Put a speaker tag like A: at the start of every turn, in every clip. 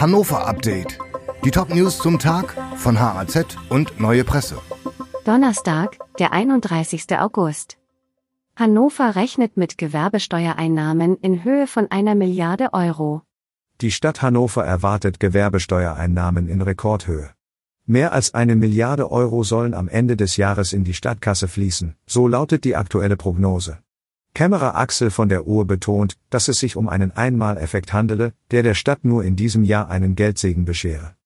A: Hannover Update. Die Top-News zum Tag von HAZ und Neue Presse.
B: Donnerstag, der 31. August. Hannover rechnet mit Gewerbesteuereinnahmen in Höhe von einer Milliarde Euro.
C: Die Stadt Hannover erwartet Gewerbesteuereinnahmen in Rekordhöhe. Mehr als eine Milliarde Euro sollen am Ende des Jahres in die Stadtkasse fließen, so lautet die aktuelle Prognose. Kämmerer Axel von der Uhr betont, dass es sich um einen Einmaleffekt handele, der der Stadt nur in diesem Jahr einen Geldsegen beschere.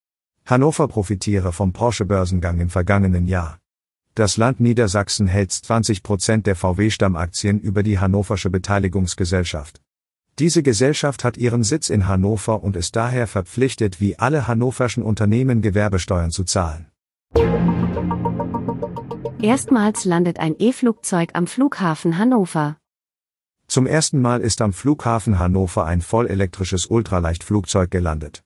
C: Hannover profitiere vom Porsche-Börsengang im vergangenen Jahr. Das Land Niedersachsen hält 20 Prozent der VW-Stammaktien über die Hannoversche Beteiligungsgesellschaft. Diese Gesellschaft hat ihren Sitz in Hannover und ist daher verpflichtet, wie alle hannoverschen Unternehmen Gewerbesteuern zu zahlen.
B: Erstmals landet ein E-Flugzeug am Flughafen Hannover.
C: Zum ersten Mal ist am Flughafen Hannover ein vollelektrisches Ultraleichtflugzeug gelandet.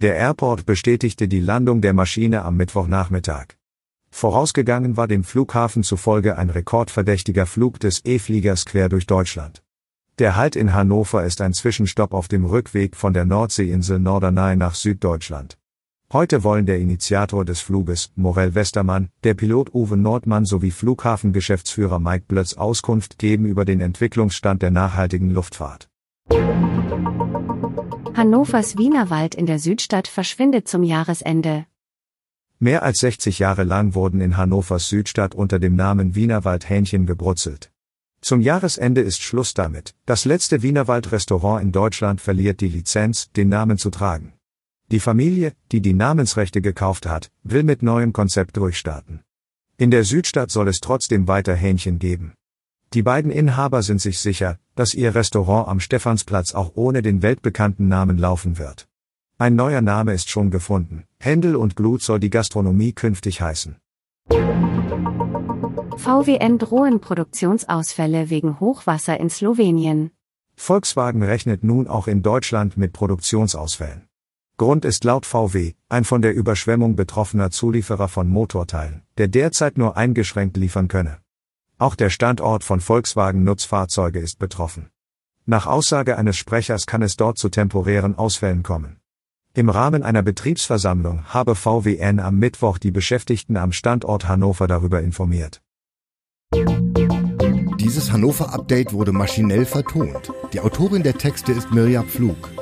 C: Der Airport bestätigte die Landung der Maschine am Mittwochnachmittag. Vorausgegangen war dem Flughafen zufolge ein rekordverdächtiger Flug des E-Fliegers quer durch Deutschland. Der Halt in Hannover ist ein Zwischenstopp auf dem Rückweg von der Nordseeinsel Norderney nach Süddeutschland. Heute wollen der Initiator des Fluges, Morell Westermann, der Pilot Uwe Nordmann sowie Flughafengeschäftsführer Mike Blötz Auskunft geben über den Entwicklungsstand der nachhaltigen Luftfahrt.
B: Hannovers Wienerwald in der Südstadt verschwindet zum Jahresende.
C: Mehr als 60 Jahre lang wurden in Hannovers Südstadt unter dem Namen Wienerwald Hähnchen gebrutzelt. Zum Jahresende ist Schluss damit. Das letzte Wienerwald-Restaurant in Deutschland verliert die Lizenz, den Namen zu tragen. Die Familie, die die Namensrechte gekauft hat, will mit neuem Konzept durchstarten. In der Südstadt soll es trotzdem weiter Hähnchen geben. Die beiden Inhaber sind sich sicher, dass ihr Restaurant am Stephansplatz auch ohne den weltbekannten Namen laufen wird. Ein neuer Name ist schon gefunden. Händel und Glut soll die Gastronomie künftig heißen.
B: VWN drohen Produktionsausfälle wegen Hochwasser in Slowenien.
C: Volkswagen rechnet nun auch in Deutschland mit Produktionsausfällen. Grund ist laut VW ein von der Überschwemmung betroffener Zulieferer von Motorteilen, der derzeit nur eingeschränkt liefern könne. Auch der Standort von Volkswagen Nutzfahrzeuge ist betroffen. Nach Aussage eines Sprechers kann es dort zu temporären Ausfällen kommen. Im Rahmen einer Betriebsversammlung habe VWN am Mittwoch die Beschäftigten am Standort Hannover darüber informiert.
A: Dieses Hannover-Update wurde maschinell vertont. Die Autorin der Texte ist Mirja Pflug.